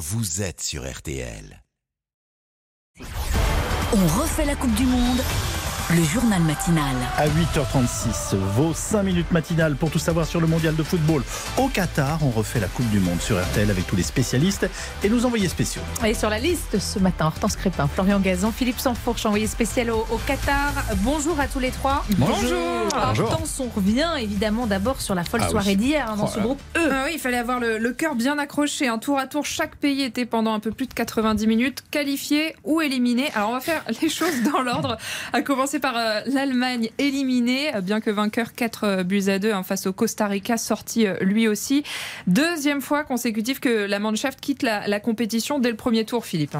vous êtes sur RTL. On refait la Coupe du Monde le journal matinal. À 8h36, vos 5 minutes matinales pour tout savoir sur le mondial de football. Au Qatar, on refait la Coupe du Monde sur RTL avec tous les spécialistes et nos envoyés spéciaux. Et sur la liste ce matin, Hortense Crépin, Florian Gazan, Philippe Sanfourche, envoyé spécial au, Qatar. Bonjour à tous les trois. Bonjour. Hortense, on revient évidemment d'abord sur la folle ah soirée d'hier hein, dans ce groupe E. Ah oui, il fallait avoir le, cœur bien accroché. Un tour à tour, chaque pays était pendant un peu plus de 90 minutes qualifié ou éliminé. Alors on va faire les choses dans l'ordre, à commencer par euh, l'Allemagne éliminée, euh, bien que vainqueur 4 euh, buts à 2 hein, face au Costa Rica, sorti lui aussi. Deuxième fois consécutive que la Mannschaft quitte la, la compétition dès le premier tour, Philippe.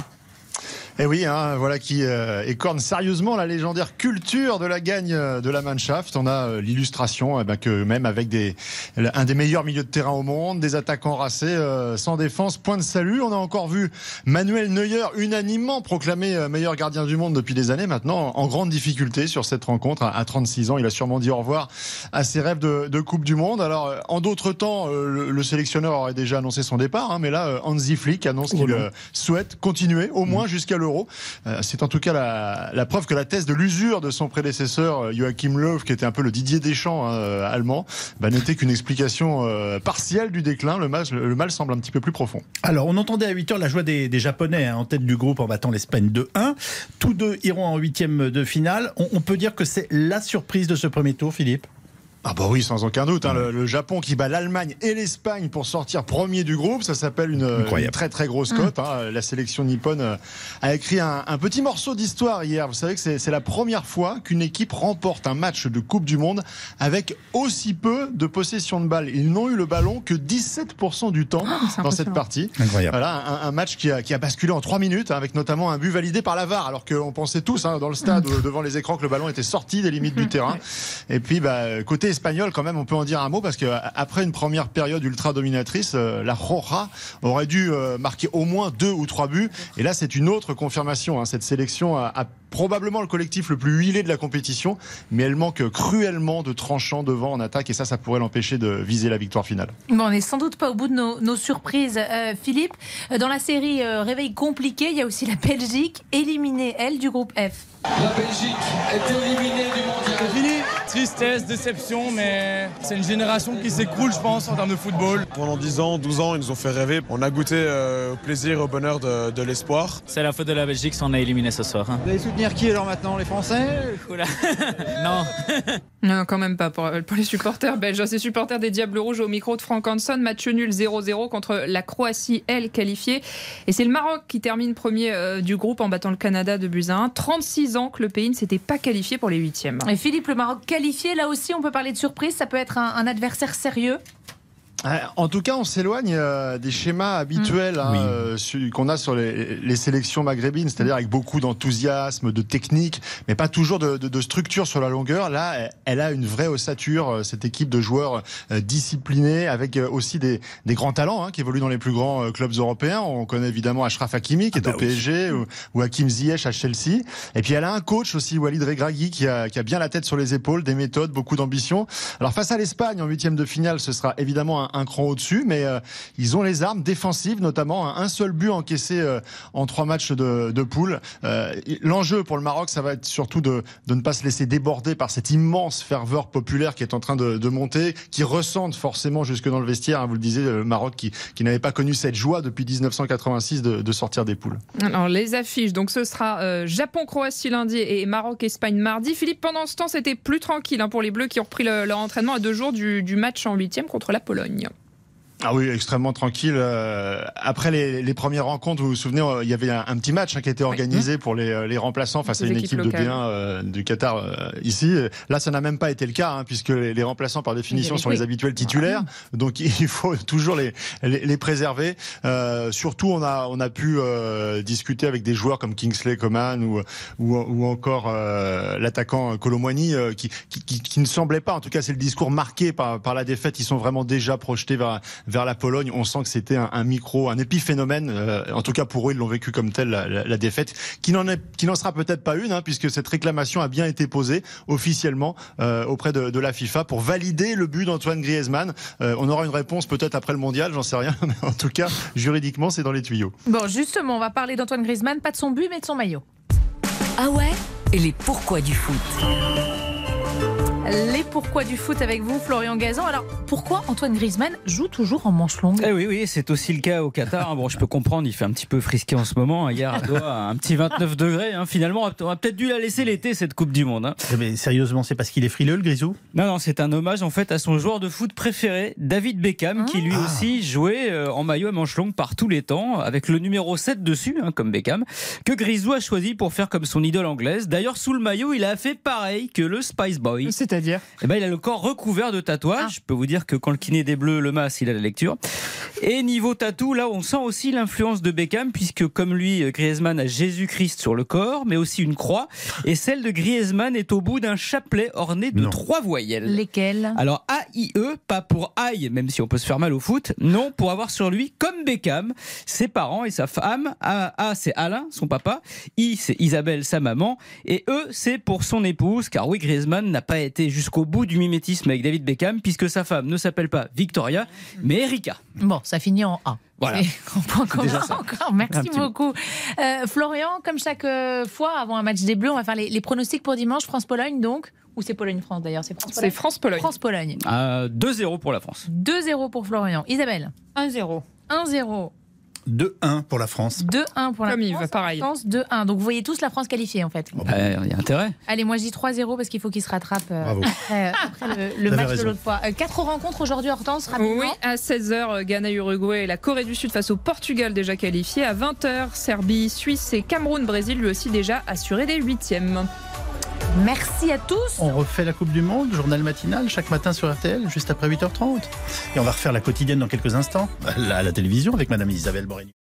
Et eh oui, hein, voilà qui euh, écorne sérieusement la légendaire culture de la gagne euh, de la Mannschaft. On a euh, l'illustration eh ben, que même avec des, un des meilleurs milieux de terrain au monde, des attaquants racés, euh, sans défense, point de salut. On a encore vu Manuel Neuer unanimement proclamé meilleur gardien du monde depuis des années maintenant, en grande difficulté sur cette rencontre. À 36 ans, il a sûrement dit au revoir à ses rêves de, de Coupe du Monde. Alors, en d'autres temps, le, le, sélectionneur aurait déjà annoncé son départ, hein, mais là, Hansi Flick annonce qu'il souhaite continuer au moins jusqu'à le euh, c'est en tout cas la, preuve que la thèse de l'usure de son prédécesseur euh, Joachim Löw, qui était un peu le Didier Deschamps hein, allemand, n'était qu'une explication partielle du déclin. Le mal, le mal semble un petit peu plus profond. Alors, on entendait à 8 h la joie des, Japonais hein, en tête du groupe en battant l'Espagne 2-1. Tous deux iront en huitième de finale. on peut dire que c'est la surprise de ce premier tour, Philippe? Ah bah oui, sans aucun doute. Hein, le, Japon qui bat l'Allemagne et l'Espagne pour sortir premier du groupe, ça s'appelle une, très très grosse cote. Mm. Hein. La sélection nippone euh, a écrit un, petit morceau d'histoire hier. Vous savez que c'est la première fois qu'une équipe remporte un match de Coupe du Monde avec aussi peu de possession de balle. Ils n'ont eu le ballon que 17% du temps ah, dans cette partie. Incroyable. Voilà, un, match qui a, qui a, basculé en 3 minutes, hein, avec notamment un but validé par la VAR, alors qu'on pensait tous dans le stade, mm. devant les écrans, que le ballon était sorti des limites du terrain. Et puis, bah, côté espagnol, quand même, on peut en dire un mot parce que après une première période ultra dominatrice, euh, la Roja aurait dû euh, marquer au moins deux ou trois buts. Et là, c'est une autre confirmation. Hein. Cette sélection a, probablement le collectif le plus huilé de la compétition, mais elle manque cruellement de tranchants devant en attaque et ça, ça pourrait l'empêcher de viser la victoire finale. Bon, on n'est sans doute pas au bout de nos, surprises. Euh, Philippe, dans la série Réveil compliqué, il y a aussi la Belgique, éliminée, elle, du groupe F. La Belgique est éliminée du mondial. Tristesse, déception, mais c'est une génération qui s'écroule, je pense, en termes de football. Pendant 10 ans, 12 ans, ils nous ont fait rêver. On a goûté euh, au plaisir, au bonheur de, l'espoir. C'est la faute de la Belgique si on a éliminé ce soir. Hein. Vous allez soutenir qui alors maintenant Les Français? Non. non, quand même pas pour, les supporters belges. Ces supporters des Diables Rouges au micro de Franck Hanson. Match nul 0-0 contre la Croatie, elle qualifiée. Et c'est le Maroc qui termine premier euh, du groupe en battant le Canada de Buzyn. 36 ans que le pays ne s'était pas qualifié pour les huitièmes. Et Philippe, le Maroc qualifié, là aussi, on peut parler de surprise. Ça peut être un adversaire sérieux en tout cas, on s'éloigne euh, des schémas habituels hein, euh, qu'on a sur les, sélections maghrébines, c'est-à-dire avec beaucoup d'enthousiasme, de technique, mais pas toujours de, structure sur la longueur. Là, elle a une vraie ossature, cette équipe de joueurs disciplinés, avec aussi des, grands talents hein, qui évoluent dans les plus grands clubs européens. On connaît évidemment Ashraf Hakimi, qui est ah au bah PSG, ou, Hakim Ziyech à Chelsea. Et puis elle a un coach aussi, Walid Regragui, qui a, qui a bien la tête sur les épaules, des méthodes, beaucoup d'ambition. Alors face à l'Espagne en huitième de finale, ce sera évidemment un un, cran au-dessus, mais euh, ils ont les armes défensives, notamment un seul but encaissé euh, en trois matchs de, de poule. Euh, l'enjeu pour le Maroc, ça va être surtout de, ne pas se laisser déborder par cette immense ferveur populaire qui est en train de, monter, qui ressentent forcément jusque dans le vestiaire. Hein, vous le disiez, le Maroc qui, n'avait pas connu cette joie depuis 1986 de, de, sortir des poules. Alors les affiches, donc ce sera Japon-Croatie lundi et Maroc-Espagne mardi. Philippe, pendant ce temps, c'était plus tranquille hein, pour les Bleus qui ont repris leur entraînement à deux jours du, du match en huitième contre la Pologne. Ah oui, extrêmement tranquille. Euh, après les, les, premières rencontres, vous vous souvenez, euh, il y avait un, petit match hein, qui a été organisé pour les, euh, les remplaçants face à une équipe de B1 du Qatar ici. Là, ça n'a même pas été le cas, hein, puisque les, remplaçants, par définition, sont les habituels titulaires. Donc, il faut toujours les, les, préserver. surtout, on a, on a pu discuter avec des joueurs comme Kingsley Coman ou, ou, ou encore l'attaquant Colomwani, qui, qui, qui, qui, ne semblait pas, en tout cas, c'est le discours marqué par, par la défaite. Ils sont vraiment déjà projetés vers vers la Pologne. On sent que c'était un, un, micro, un épiphénomène. Euh, en tout cas, pour eux, ils l'ont vécu comme tel la, la, la défaite, qui n'en est, qui n'en sera peut-être pas une, hein, puisque cette réclamation a bien été posée officiellement euh, auprès de, de, la FIFA pour valider le but d'Antoine Griezmann. Euh, on aura une réponse peut-être après le mondial, j'en sais rien, mais en tout cas, juridiquement, c'est dans les tuyaux. Bon, justement, on va parler d'Antoine Griezmann, pas de son but, mais de son maillot. Ah ouais? Et les pourquoi du foot? Les pourquoi du foot avec vous, Florian Gazan. Alors, pourquoi Antoine Griezmann joue toujours en manche longue eh Oui, oui, c'est aussi le cas au Qatar. Bon, je peux comprendre, il fait un petit peu frisqué en ce moment. Hier, à Doha, un petit 29 degrés. Hein. Finalement, on a peut-être dû la laisser l'été, cette Coupe du Monde. Hein. Mais sérieusement, c'est parce qu'il est frileux, le Grisou? Non, non, c'est un hommage en fait à son joueur de foot préféré, David Beckham, qui lui Ah. aussi jouait euh, en maillot à manche longue par tous les temps, avec le numéro 7 dessus, hein, comme Beckham, que Grisou a choisi pour faire comme son idole anglaise. D'ailleurs, sous le maillot, il a fait pareil que le Spice Boy. C'est-à-dire Eh ben, il a le corps recouvert de tatouages. Je peux vous dire que quand le kiné des bleus le masse, il a la lecture. Et niveau tatou, là, on sent aussi l'influence de Beckham, puisque comme lui, Griezmann a Jésus-Christ sur le corps, mais aussi une croix. Et celle de Griezmann est au bout d'un chapelet orné de Non. trois voyelles. Lesquels Alors A-I-E, pas pour aïe, même si on peut se faire mal au foot, non, pour avoir sur lui, comme Beckham, ses parents et sa femme. A, A, c'est Alain, son papa. I, c'est Isabelle, sa maman. Et E, c'est pour son épouse, car oui, Griezmann n'a pas été jusqu'au bout du mimétisme avec David Beckham, puisque sa femme ne s'appelle pas Victoria, mais Erika. Bon, ça finit en A. Voilà. Encore. Un Merci beaucoup. Euh, Florian, comme chaque euh, fois avant un match des Bleus, on va faire les, les pronostics pour dimanche. France-Pologne, donc. Ou c'est Pologne-France d'ailleurs C'est France-Pologne. C'est France-Pologne. France-Pologne. Euh, 2-0 pour la France. 2-0 pour Florian. Isabelle 1-0. 1-0. 2-1 pour la France. 2-1 pour la Comme Yves, France. pareil. France 2-1. Donc vous voyez tous la France qualifiée en fait. Il y a intérêt. Allez, moi je dis 3-0 parce qu'il faut qu'il se rattrape euh, Bravo. après, euh, après le, le match de raison. l'autre fois. Euh, quatre rencontres aujourd'hui, Hortense, rapidement. Oui, à 16h, Ghana-Uruguay et la Corée du Sud face au Portugal déjà qualifié. À 20h, Serbie, Suisse et Cameroun-Brésil lui aussi déjà assuré des huitièmes. Merci à tous. On refait la Coupe du Monde, journal matinal, chaque matin sur RTL, juste après 8h30. Et on va refaire la quotidienne dans quelques instants, à la, télévision avec Madame Isabelle Borrelli.